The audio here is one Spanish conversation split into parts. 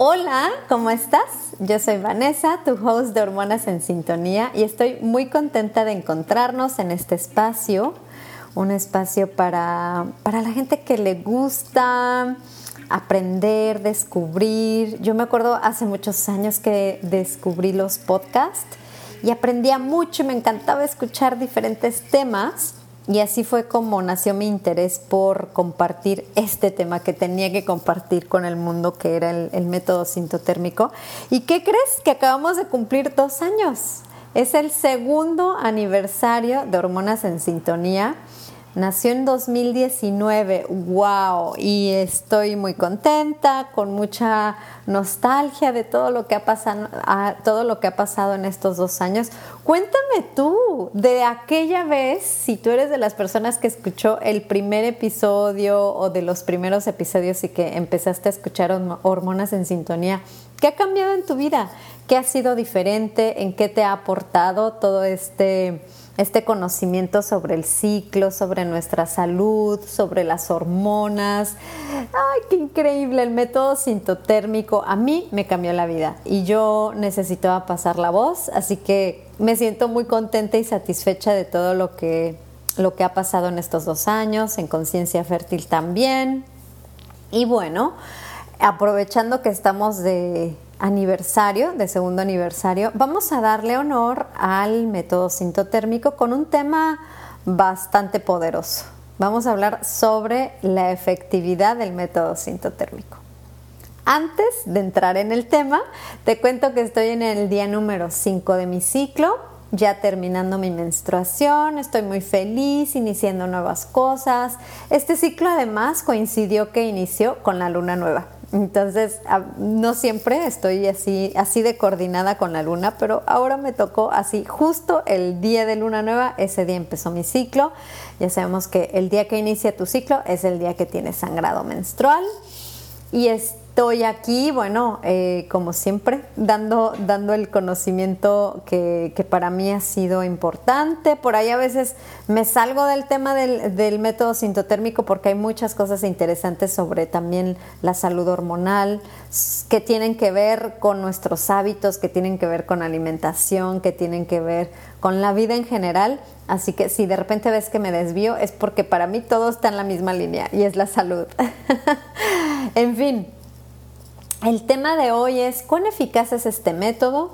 Hola, ¿cómo estás? Yo soy Vanessa, tu host de Hormonas en Sintonía y estoy muy contenta de encontrarnos en este espacio, un espacio para, para la gente que le gusta aprender, descubrir. Yo me acuerdo hace muchos años que descubrí los podcasts y aprendía mucho me encantaba escuchar diferentes temas y así fue como nació mi interés por compartir este tema que tenía que compartir con el mundo, que era el, método sintotérmico. ¿Y qué crees? Que acabamos de cumplir dos años. Es el segundo aniversario de Hormonas en Sintonía. Nació en 2019, wow, y estoy muy contenta, con mucha nostalgia de todo lo que ha pasado, todo lo que ha pasado en estos dos años. Cuéntame tú de aquella vez, si tú eres de las personas que escuchó el primer episodio o de los primeros episodios y que empezaste a escuchar hormonas en sintonía, ¿qué ha cambiado en tu vida? ¿Qué ha sido diferente? ¿En qué te ha aportado todo este este conocimiento sobre el ciclo, sobre nuestra salud, sobre las hormonas. ¡Ay, qué increíble! El método sintotérmico a mí me cambió la vida y yo necesitaba pasar la voz, así que me siento muy contenta y satisfecha de todo lo que, lo que ha pasado en estos dos años, en conciencia fértil también. Y bueno, aprovechando que estamos de aniversario, de segundo aniversario, vamos a darle honor al método sintotérmico con un tema bastante poderoso. Vamos a hablar sobre la efectividad del método sintotérmico. Antes de entrar en el tema, te cuento que estoy en el día número 5 de mi ciclo, ya terminando mi menstruación, estoy muy feliz, iniciando nuevas cosas. Este ciclo además coincidió que inició con la luna nueva. Entonces, no siempre estoy así, así de coordinada con la luna, pero ahora me tocó así, justo el día de luna nueva, ese día empezó mi ciclo. Ya sabemos que el día que inicia tu ciclo es el día que tienes sangrado menstrual. Y es estoy aquí, bueno, eh, como siempre, dando, dando el conocimiento que, para mí ha sido importante. Por ahí a veces me salgo del tema del, del, método sintotérmico porque hay muchas cosas interesantes sobre también la salud hormonal que tienen que ver con nuestros hábitos, que tienen que ver con alimentación, que tienen que ver con la vida en general. Así que si de repente ves que me desvío es porque para mí todo está en la misma línea y es la salud. en fin. El tema de hoy es cuán eficaz es este método.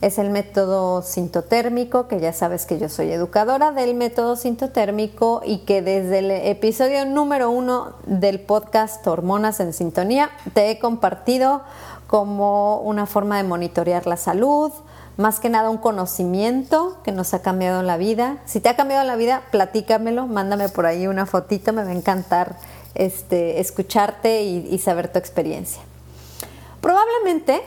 Es el método sintotérmico, que ya sabes que yo soy educadora del método sintotérmico y que desde el episodio número uno del podcast Hormonas en Sintonía te he compartido como una forma de monitorear la salud, más que nada un conocimiento que nos ha cambiado la vida. Si te ha cambiado la vida, platícamelo, mándame por ahí una fotito, me va a encantar este, escucharte y saber tu experiencia. Probablemente,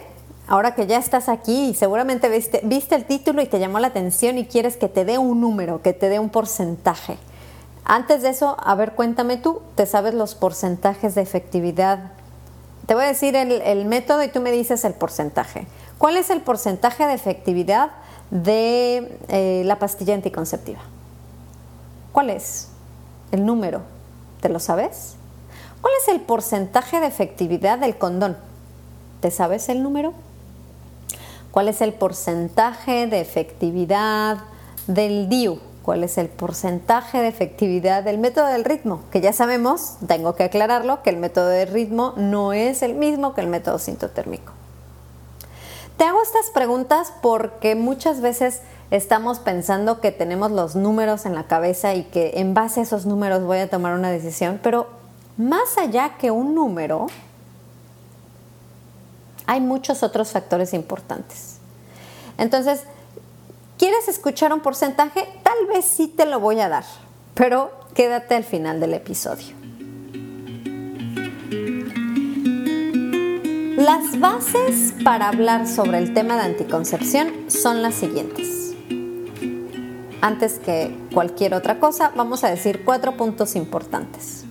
ahora que ya estás aquí seguramente viste, viste el título y te llamó la atención y quieres que te dé un número, que te dé un porcentaje. Antes de eso, a ver, cuéntame tú, ¿te sabes los porcentajes de efectividad? Te voy a decir el, método y tú me dices el porcentaje. ¿Cuál es el porcentaje de efectividad de eh, la pastilla anticonceptiva? ¿Cuál es el número? ¿Te lo sabes? ¿Cuál es el porcentaje de efectividad del condón? ¿Te sabes el número? ¿Cuál es el porcentaje de efectividad del DIU? ¿Cuál es el porcentaje de efectividad del método del ritmo? Que ya sabemos, tengo que aclararlo, que el método del ritmo no es el mismo que el método sintotérmico. Te hago estas preguntas porque muchas veces estamos pensando que tenemos los números en la cabeza y que en base a esos números voy a tomar una decisión, pero más allá que un número, hay muchos otros factores importantes. Entonces, ¿quieres escuchar un porcentaje? Tal vez sí te lo voy a dar, pero quédate al final del episodio. Las bases para hablar sobre el tema de anticoncepción son las siguientes. Antes que cualquier otra cosa, vamos a decir cuatro puntos importantes.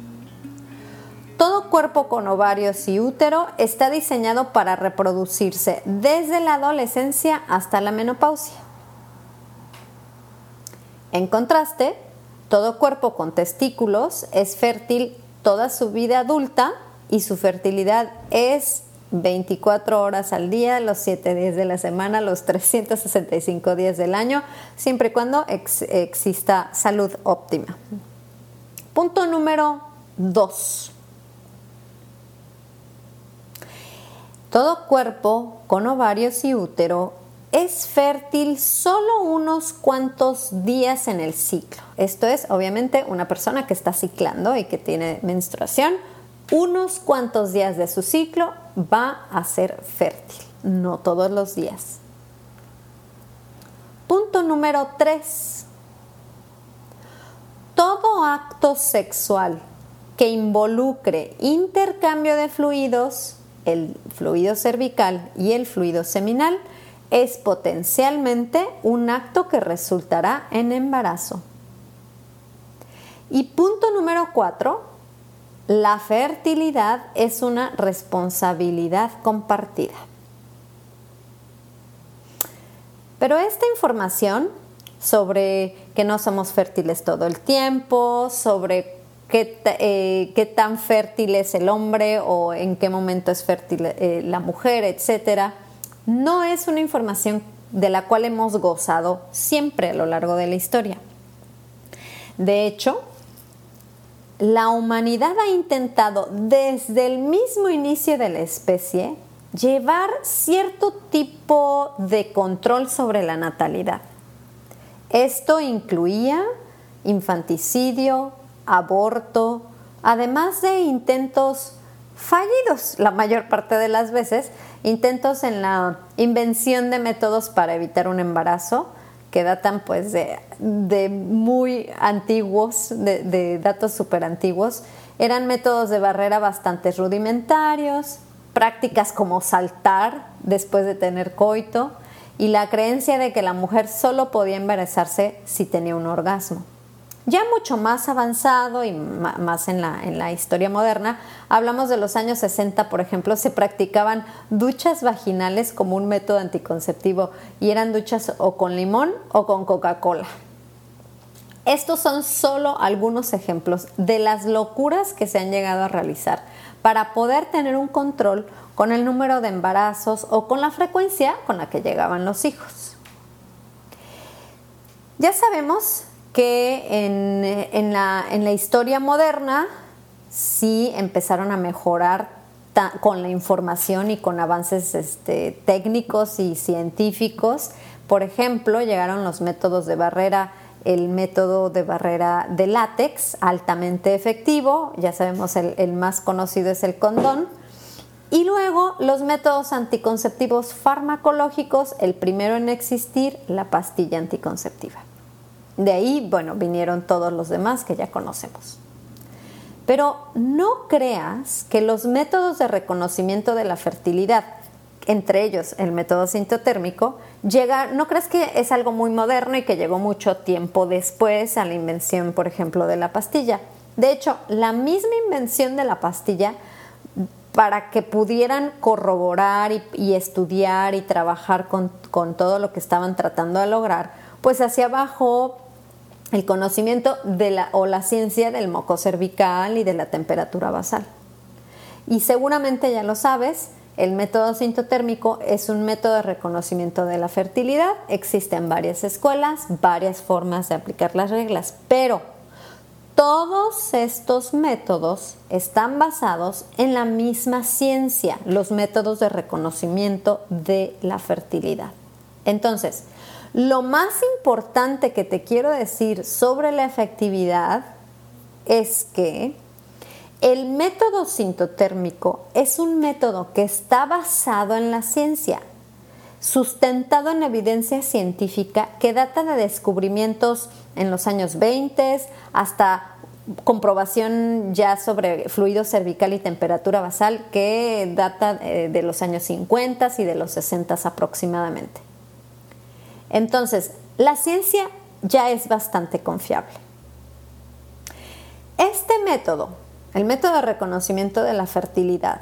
Cuerpo con ovarios y útero está diseñado para reproducirse desde la adolescencia hasta la menopausia. En contraste, todo cuerpo con testículos es fértil toda su vida adulta y su fertilidad es 24 horas al día, los 7 días de la semana, los 365 días del año, siempre y cuando exista salud óptima. Punto número 2. Todo cuerpo con ovarios y útero es fértil solo unos cuantos días en el ciclo. Esto es, obviamente, una persona que está ciclando y que tiene menstruación unos cuantos días de su ciclo va a ser fértil, no todos los días. Punto número 3. Todo acto sexual que involucre intercambio de fluidos, el fluido cervical y el fluido seminal, es potencialmente un acto que resultará en embarazo. Y punto número 4 la fertilidad es una responsabilidad compartida. Pero esta información sobre que no somos fértiles todo el tiempo, sobre qué, eh, tan fértil es el hombre o en qué momento es fértil eh, la mujer, etc., no es una información de la cual hemos gozado siempre a lo largo de la historia. De hecho, la humanidad ha intentado desde el mismo inicio de la especie llevar cierto tipo de control sobre la natalidad. Esto incluía infanticidio, aborto, además de intentos fallidos la mayor parte de las veces, intentos en la invención de métodos para evitar un embarazo, que datan pues de, muy antiguos, de, datos súper antiguos. Eran métodos de barrera bastante rudimentarios, prácticas como saltar después de tener coito y la creencia de que la mujer solo podía embarazarse si tenía un orgasmo. Ya mucho más avanzado y más en la, en la historia moderna, hablamos de los años 60, por ejemplo, se practicaban duchas vaginales como un método anticonceptivo y eran duchas o con limón o con Coca-Cola. Estos son solo algunos ejemplos de las locuras que se han llegado a realizar para poder tener un control con el número de embarazos o con la frecuencia con la que llegaban los hijos. Ya sabemos que en, la, historia moderna sí empezaron a mejorar con la información y con avances este, técnicos y científicos. Por ejemplo, llegaron los métodos de barrera, el método de barrera de látex, altamente efectivo, ya sabemos el, el más conocido es el condón, y luego los métodos anticonceptivos farmacológicos, el primero en existir, la pastilla anticonceptiva. De ahí, bueno, vinieron todos los demás que ya conocemos. Pero no creas que los métodos de reconocimiento de la fertilidad, entre ellos el método sintotérmico, llega, no creas que es algo muy moderno y que llegó mucho tiempo después a la invención, por ejemplo, de la pastilla. De hecho, la misma invención de la pastilla para que pudieran corroborar y, estudiar y trabajar con, con, todo lo que estaban tratando de lograr, pues hacia abajo el conocimiento de la, o la ciencia del moco cervical y de la temperatura basal. Y seguramente ya lo sabes, el método sintotérmico es un método de reconocimiento de la fertilidad. Existen varias escuelas, varias formas de aplicar las reglas, pero todos estos métodos están basados en la misma ciencia, los métodos de reconocimiento de la fertilidad. Entonces, Lo más importante que te quiero decir sobre la efectividad es que el método sintotérmico es un método que está basado en la ciencia, sustentado en evidencia científica que data de descubrimientos en los años 20 hasta comprobación ya sobre fluido cervical y temperatura basal que data eh, de los años 50 y de los 60 aproximadamente. Entonces, la ciencia ya es bastante confiable. Este método, el método de reconocimiento de la fertilidad,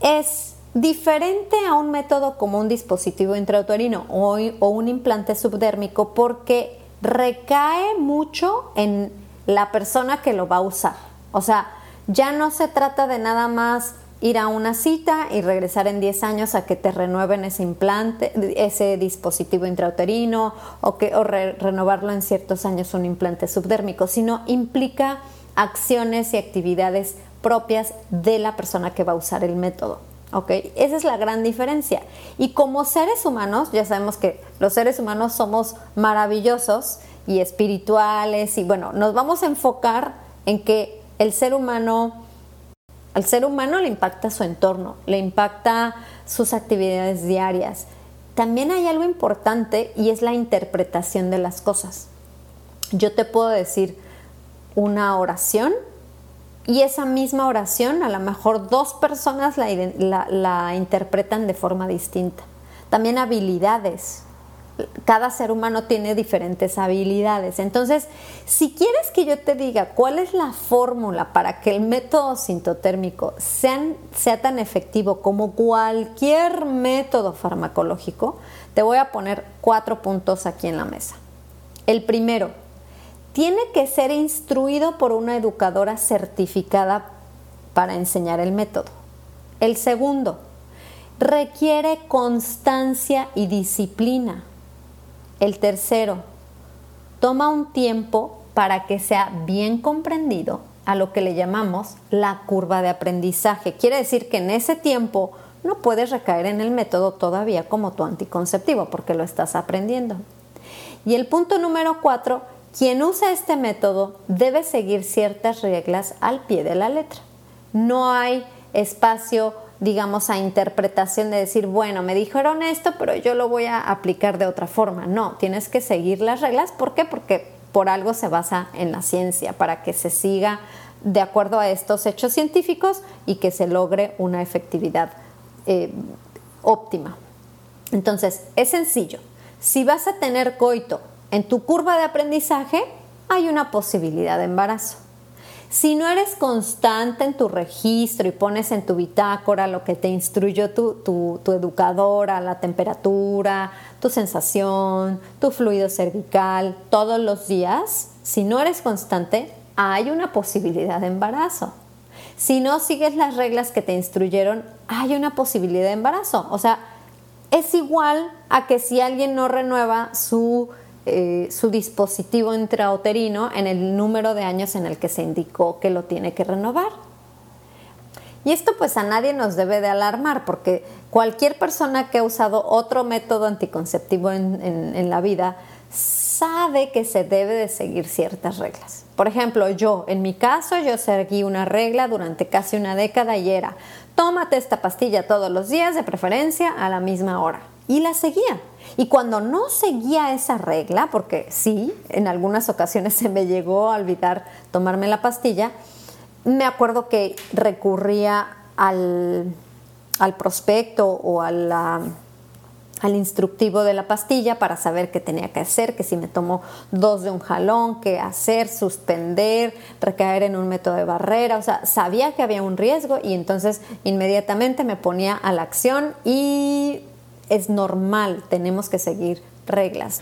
es diferente a un método como un dispositivo intrauterino o, o un implante subdérmico porque recae mucho en la persona que lo va a usar. O sea, ya no se trata de nada más ir a una cita y regresar en 10 años a que te renueven ese implante, ese dispositivo intrauterino o, que, o renovarlo en ciertos años un implante subdérmico, sino implica acciones y actividades propias de la persona que va a usar el método. ¿ok? Esa es la gran diferencia. Y como seres humanos, ya sabemos que los seres humanos somos maravillosos y espirituales y bueno, nos vamos a enfocar en que el ser humano, al ser humano le impacta su entorno, le impacta sus actividades diarias. También hay algo importante y es la interpretación de las cosas. Yo te puedo decir una oración y esa misma oración a lo mejor dos personas la, la interpretan de forma distinta. También habilidades, cada ser humano tiene diferentes habilidades. Entonces, si quieres que yo te diga cuál es la fórmula para que el método sintotérmico sea tan efectivo como cualquier método farmacológico, te voy a poner cuatro puntos aquí en la mesa. El primero, tiene que ser instruido por una educadora certificada para enseñar el método. El segundo, requiere constancia y disciplina. El tercero, toma un tiempo para que sea bien comprendido a lo que le llamamos la curva de aprendizaje. Quiere decir que en ese tiempo no puedes recaer en el método todavía como tu anticonceptivo porque lo estás aprendiendo. Y el punto número cuatro, quien usa este método debe seguir ciertas reglas al pie de la letra. No hay espacio digamos, a interpretación de decir, bueno, me dijeron esto, pero yo lo voy a aplicar de otra forma. No, tienes que seguir las reglas. ¿Por qué? Porque por algo se basa en la ciencia, para que se siga de acuerdo a estos hechos científicos y que se logre una efectividad eh, óptima. Entonces, es sencillo. Si vas a tener coito en tu curva de aprendizaje, hay una posibilidad de embarazo. Si no eres constante en tu registro y pones en tu bitácora lo que te instruyó tu, tu, educadora, la temperatura, tu sensación, tu fluido cervical, todos los días, si no eres constante, hay una posibilidad de embarazo. Si no sigues las reglas que te instruyeron, hay una posibilidad de embarazo. O sea, es igual a que si alguien no renueva su eh, su dispositivo intrauterino en el número de años en el que se indicó que lo tiene que renovar. Y esto pues a nadie nos debe de alarmar porque cualquier persona que ha usado otro método anticonceptivo en, la vida sabe que se debe de seguir ciertas reglas. Por ejemplo, yo, en mi caso, yo seguí una regla durante casi una década y era, tómate esta pastilla todos los días, de preferencia a la misma hora. Y la seguía. Y cuando no seguía esa regla, porque sí, en algunas ocasiones se me llegó a olvidar tomarme la pastilla, me acuerdo que recurría al, prospecto o al instructivo de la pastilla para saber qué tenía que hacer, que si me tomo dos de un jalón, qué hacer, suspender, recaer en un método de barrera, o sea, sabía que había un riesgo y entonces inmediatamente me ponía a la acción y es normal, tenemos que seguir reglas.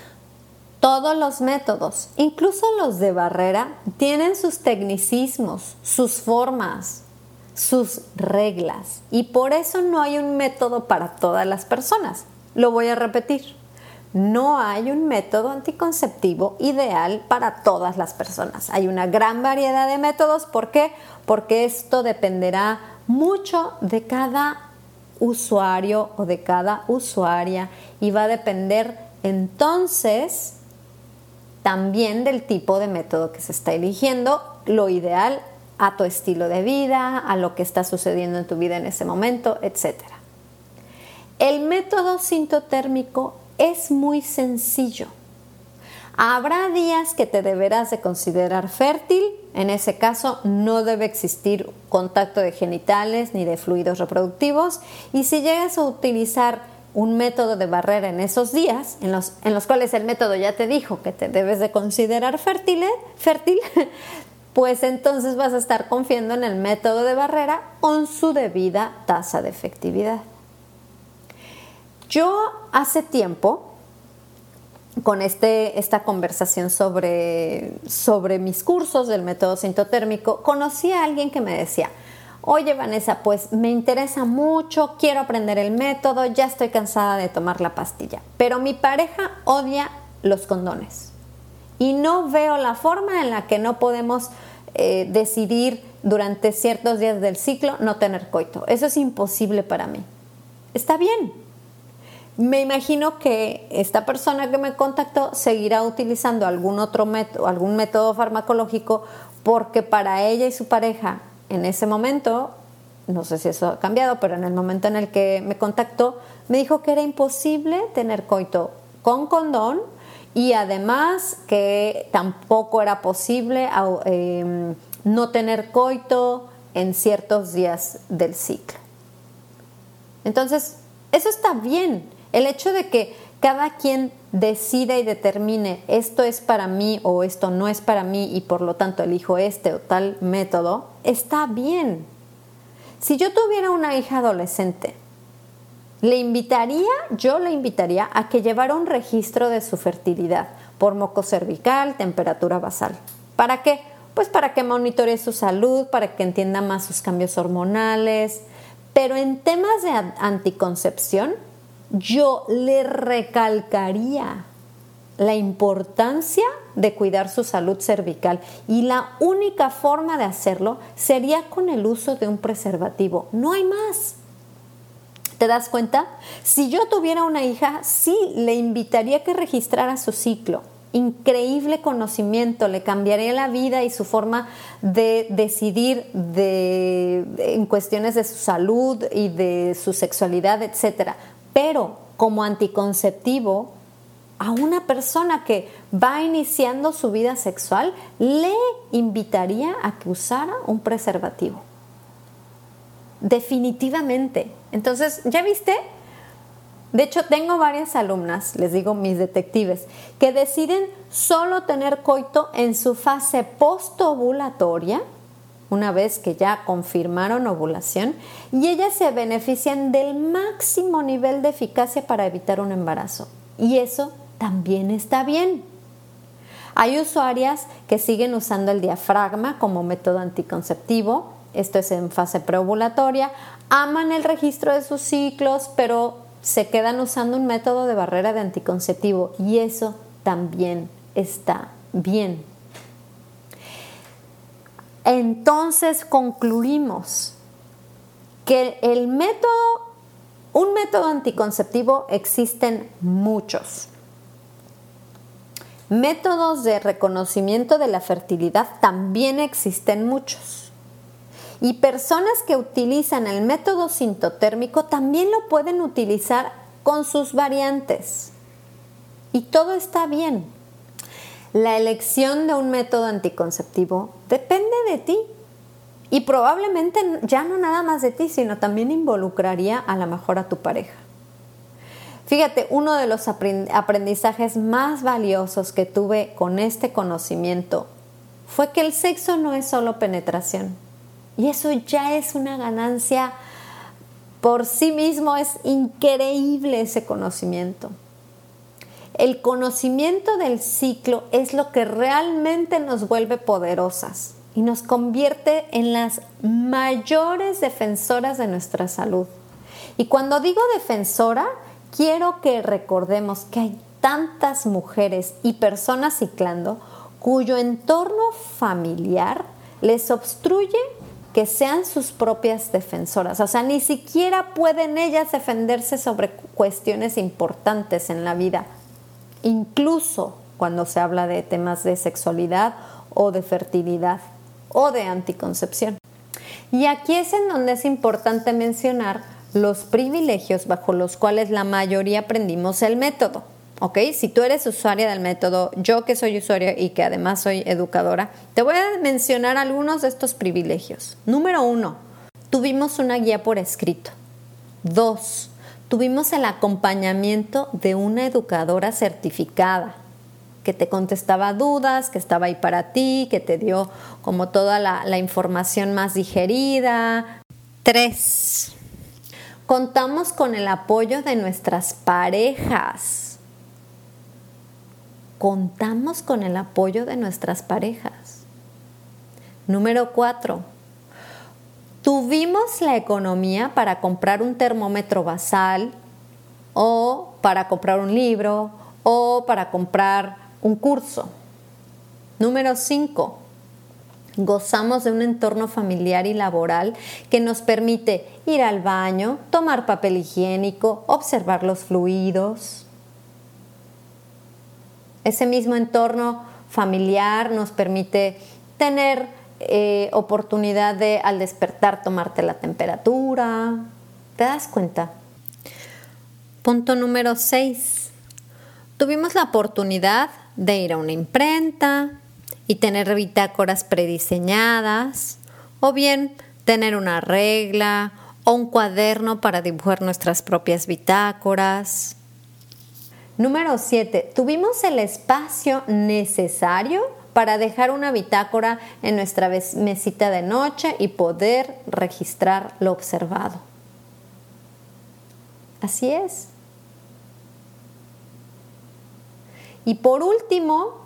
Todos los métodos, incluso los de barrera, tienen sus tecnicismos, sus formas, sus reglas. Y por eso no hay un método para todas las personas. Lo voy a repetir. No hay un método anticonceptivo ideal para todas las personas. Hay una gran variedad de métodos. ¿Por qué? Porque esto dependerá mucho de cada usuario o de cada usuaria y va a depender entonces también del tipo de método que se está eligiendo, lo ideal a tu estilo de vida, a lo que está sucediendo en tu vida en ese momento, etc. El método sintotérmico es muy sencillo. Habrá días que te deberás de considerar fértil, en ese caso no debe existir contacto de genitales ni de fluidos reproductivos y si llegas a utilizar un método de barrera en esos días, en los, en los cuales el método ya te dijo que te debes de considerar fértil, fértil, pues entonces vas a estar confiando en el método de barrera con su debida tasa de efectividad. Yo hace tiempo, con este, esta conversación sobre, sobre mis cursos del método sintotérmico, conocí a alguien que me decía, oye Vanessa, pues me interesa mucho, quiero aprender el método, ya estoy cansada de tomar la pastilla, pero mi pareja odia los condones y no veo la forma en la que no podemos eh, decidir durante ciertos días del ciclo no tener coito. Eso es imposible para mí. Está bien, me imagino que esta persona que me contactó seguirá utilizando algún otro método, algún método farmacológico, porque para ella y su pareja en ese momento, no sé si eso ha cambiado, pero en el momento en el que me contactó, me dijo que era imposible tener coito con condón y además que tampoco era posible em, no tener coito en ciertos días del ciclo. Entonces, eso está bien el hecho de que cada quien decida y determine esto es para mí o esto no es para mí y por lo tanto elijo este o tal método, está bien. Si yo tuviera una hija adolescente, le invitaría, yo le invitaría a que llevara un registro de su fertilidad por moco cervical, temperatura basal. ¿Para qué? Pues para que monitoree su salud, para que entienda más sus cambios hormonales. Pero en temas de anticoncepción, yo le recalcaría la importancia de cuidar su salud cervical y la única forma de hacerlo sería con el uso de un preservativo. No hay más. ¿Te das cuenta? Si yo tuviera una hija, sí, le invitaría a que registrara su ciclo. Increíble conocimiento, le cambiaría la vida y su forma de decidir en cuestiones de su salud y de su sexualidad, etcétera pero como anticonceptivo, a una persona que va iniciando su vida sexual, le invitaría a que usara un preservativo. Definitivamente. Entonces, ¿ya viste? De hecho, tengo varias alumnas, les digo mis detectives, que deciden solo tener coito en su fase postovulatoria una vez que ya confirmaron ovulación y ellas se benefician del máximo nivel de eficacia para evitar un embarazo. Y eso también está bien. Hay usuarias que siguen usando el diafragma como método anticonceptivo, esto es en fase preovulatoria, aman el registro de sus ciclos, pero se quedan usando un método de barrera de anticonceptivo y eso también está bien. Entonces concluimos que el método, un método anticonceptivo existen muchos. Métodos de reconocimiento de la fertilidad también existen muchos. Y personas que utilizan el método sintotérmico también lo pueden utilizar con sus variantes. Y todo está bien. La elección de un método anticonceptivo depende de ti y probablemente ya no nada más de ti, sino también involucraría a lo mejor a tu pareja. Fíjate, uno de los aprendizajes más valiosos que tuve con este conocimiento fue que el sexo no es solo penetración. Y eso ya es una ganancia por sí mismo, es increíble ese conocimiento. El conocimiento del ciclo es lo que realmente nos vuelve poderosas y nos convierte en las mayores defensoras de nuestra salud. Y cuando digo defensora, quiero que recordemos que hay tantas mujeres y personas ciclando cuyo entorno familiar les obstruye que sean sus propias defensoras. O sea, ni siquiera pueden ellas defenderse sobre cuestiones importantes en la vida incluso cuando se habla de temas de sexualidad o de fertilidad o de anticoncepción. Y aquí es en donde es importante mencionar los privilegios bajo los cuales la mayoría aprendimos el método. ¿Ok? Si tú eres usuaria del método, yo que soy usuaria y que además soy educadora, te voy a mencionar algunos de estos privilegios. Número uno, tuvimos una guía por escrito. Dos, tuvimos el acompañamiento de una educadora certificada que te contestaba dudas, que estaba ahí para ti, que te dio como toda la, información más digerida. Tres, contamos con el apoyo de nuestras parejas contamos con el apoyo de nuestras parejas. Número cuatro, tuvimos la economía para comprar un termómetro basal o para comprar un libro o para comprar un curso. Número cinco, Gozamos de un entorno familiar y laboral que nos permite ir al baño, tomar papel higiénico, observar los fluidos. Ese mismo entorno familiar nos permite tener eh, oportunidad de al despertar tomarte la temperatura. ¿Te das cuenta? Punto número 6. Tuvimos la oportunidad de ir a una imprenta y tener bitácoras prediseñadas o bien tener una regla o un cuaderno para dibujar nuestras propias bitácoras. Número 7. Tuvimos el espacio necesario para dejar una bitácora en nuestra mesita de noche y poder registrar lo observado. Así es. Y por último,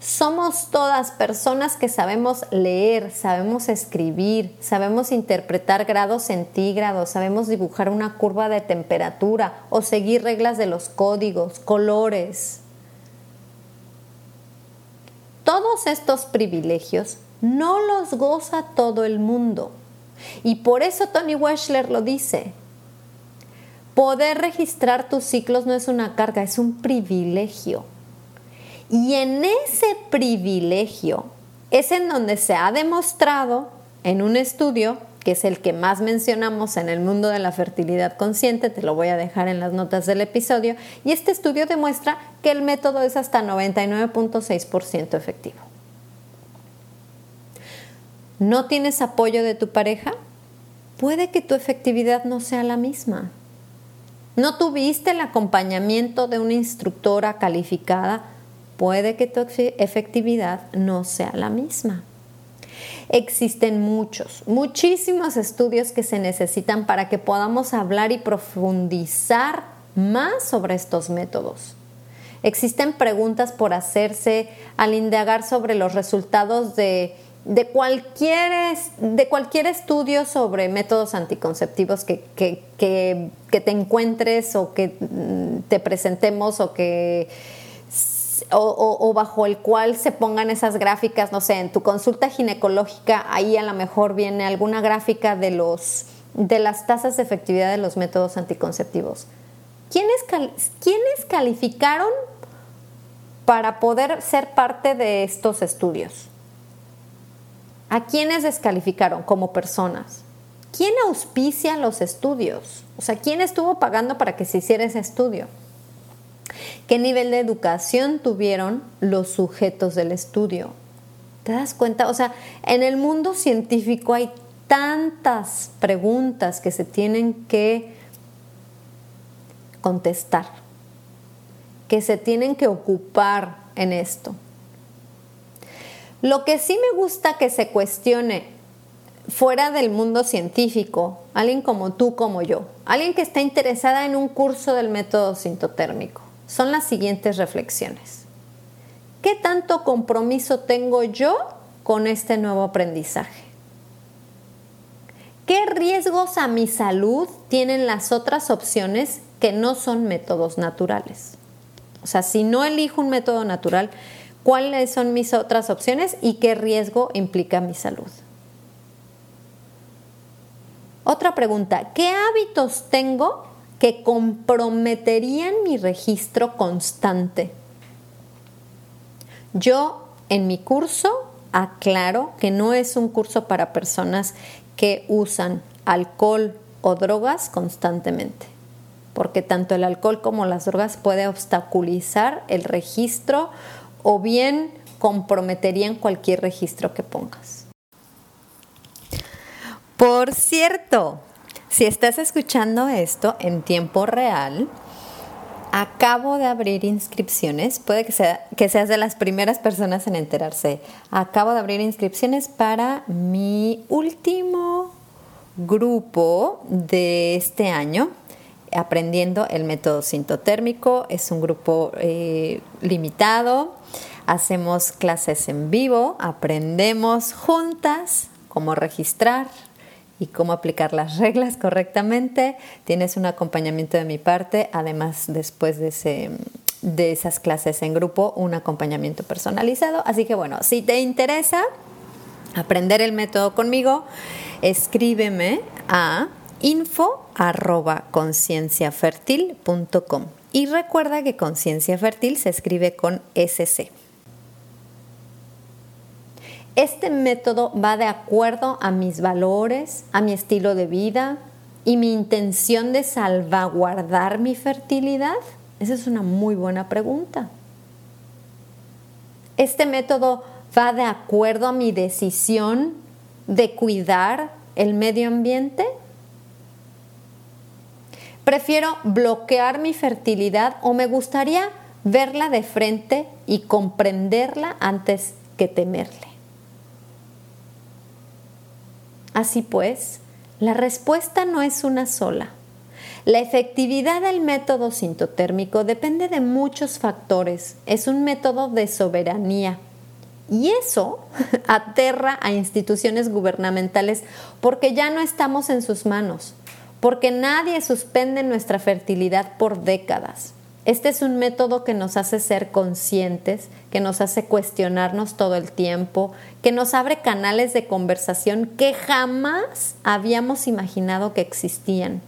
somos todas personas que sabemos leer, sabemos escribir, sabemos interpretar grados centígrados, sabemos dibujar una curva de temperatura o seguir reglas de los códigos, colores. Todos estos privilegios no los goza todo el mundo. Y por eso Tony Weschler lo dice. Poder registrar tus ciclos no es una carga, es un privilegio. Y en ese privilegio es en donde se ha demostrado en un estudio, que es el que más mencionamos en el mundo de la fertilidad consciente, te lo voy a dejar en las notas del episodio, y este estudio demuestra que el método es hasta 99.6% efectivo. ¿No tienes apoyo de tu pareja? Puede que tu efectividad no sea la misma. ¿No tuviste el acompañamiento de una instructora calificada? puede que tu efectividad no sea la misma. Existen muchos, muchísimos estudios que se necesitan para que podamos hablar y profundizar más sobre estos métodos. Existen preguntas por hacerse al indagar sobre los resultados de, cualquier, de cualquier estudio sobre métodos anticonceptivos que, que te encuentres o que mm, te presentemos o que o, bajo el cual se pongan esas gráficas, no sé, en tu consulta ginecológica, ahí a lo mejor viene alguna gráfica de, los, de las tasas de efectividad de los métodos anticonceptivos. ¿Quiénes, ¿Quiénes calificaron para poder ser parte de estos estudios? ¿A quiénes descalificaron como personas? ¿Quién auspicia los estudios? O sea, ¿quién estuvo pagando para que se hiciera ese estudio? ¿Qué nivel de educación tuvieron los sujetos del estudio? ¿Te das cuenta? O sea, en el mundo científico hay tantas preguntas que se tienen que contestar, que se tienen que ocupar en esto. Lo que sí me gusta que se cuestione fuera del mundo científico, alguien como tú, como yo, alguien que está interesada en un curso del método sintotérmico son las siguientes reflexiones. ¿Qué tanto compromiso tengo yo con este nuevo aprendizaje? ¿Qué riesgos a mi salud tienen las otras opciones que no son métodos naturales? O sea, si no elijo un método natural, ¿cuáles son mis otras opciones y qué riesgo implica mi salud? Otra pregunta, ¿qué hábitos tengo que comprometerían mi registro constante. Yo en mi curso aclaro que no es un curso para personas que usan alcohol o drogas constantemente, porque tanto el alcohol como las drogas puede obstaculizar el registro o bien comprometerían cualquier registro que pongas. Por cierto, si estás escuchando esto en tiempo real, acabo de abrir inscripciones, puede que, sea, que seas de las primeras personas en enterarse, acabo de abrir inscripciones para mi último grupo de este año, aprendiendo el método sintotérmico. Es un grupo eh, limitado, hacemos clases en vivo, aprendemos juntas cómo registrar, y cómo aplicar las reglas correctamente. Tienes un acompañamiento de mi parte, además después de, ese, de esas clases en grupo, un acompañamiento personalizado. Así que bueno, si te interesa aprender el método conmigo, escríbeme a info y recuerda que conciencia fértil se escribe con SC. Este método va de acuerdo a mis valores, a mi estilo de vida y mi intención de salvaguardar mi fertilidad. Esa es una muy buena pregunta. Este método va de acuerdo a mi decisión de cuidar el medio ambiente. Prefiero bloquear mi fertilidad o me gustaría verla de frente y comprenderla antes que temerle. Así pues, la respuesta no es una sola. La efectividad del método sintotérmico depende de muchos factores. Es un método de soberanía. Y eso aterra a instituciones gubernamentales porque ya no estamos en sus manos, porque nadie suspende nuestra fertilidad por décadas. Este es un método que nos hace ser conscientes, que nos hace cuestionarnos todo el tiempo, que nos abre canales de conversación que jamás habíamos imaginado que existían.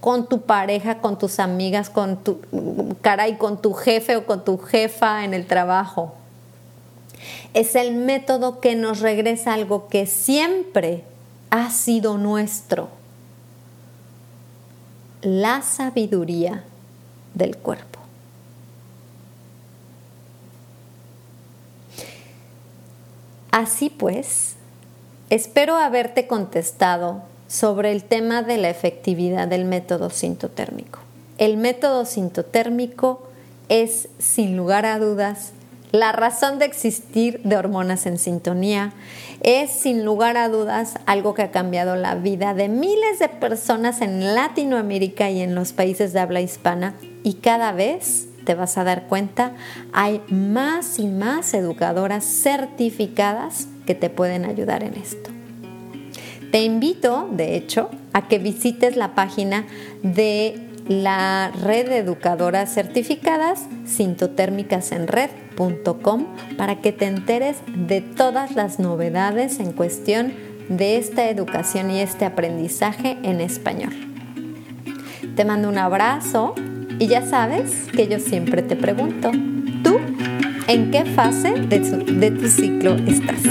Con tu pareja, con tus amigas, con tu caray, con tu jefe o con tu jefa en el trabajo. Es el método que nos regresa algo que siempre ha sido nuestro. La sabiduría del cuerpo. Así pues, espero haberte contestado sobre el tema de la efectividad del método sintotérmico. El método sintotérmico es, sin lugar a dudas, la razón de existir de hormonas en sintonía es sin lugar a dudas algo que ha cambiado la vida de miles de personas en Latinoamérica y en los países de habla hispana y cada vez te vas a dar cuenta, hay más y más educadoras certificadas que te pueden ayudar en esto. Te invito, de hecho, a que visites la página de la red de educadoras certificadas sintotérmicasenred.com para que te enteres de todas las novedades en cuestión de esta educación y este aprendizaje en español. Te mando un abrazo y ya sabes que yo siempre te pregunto, ¿tú en qué fase de tu, ciclo estás?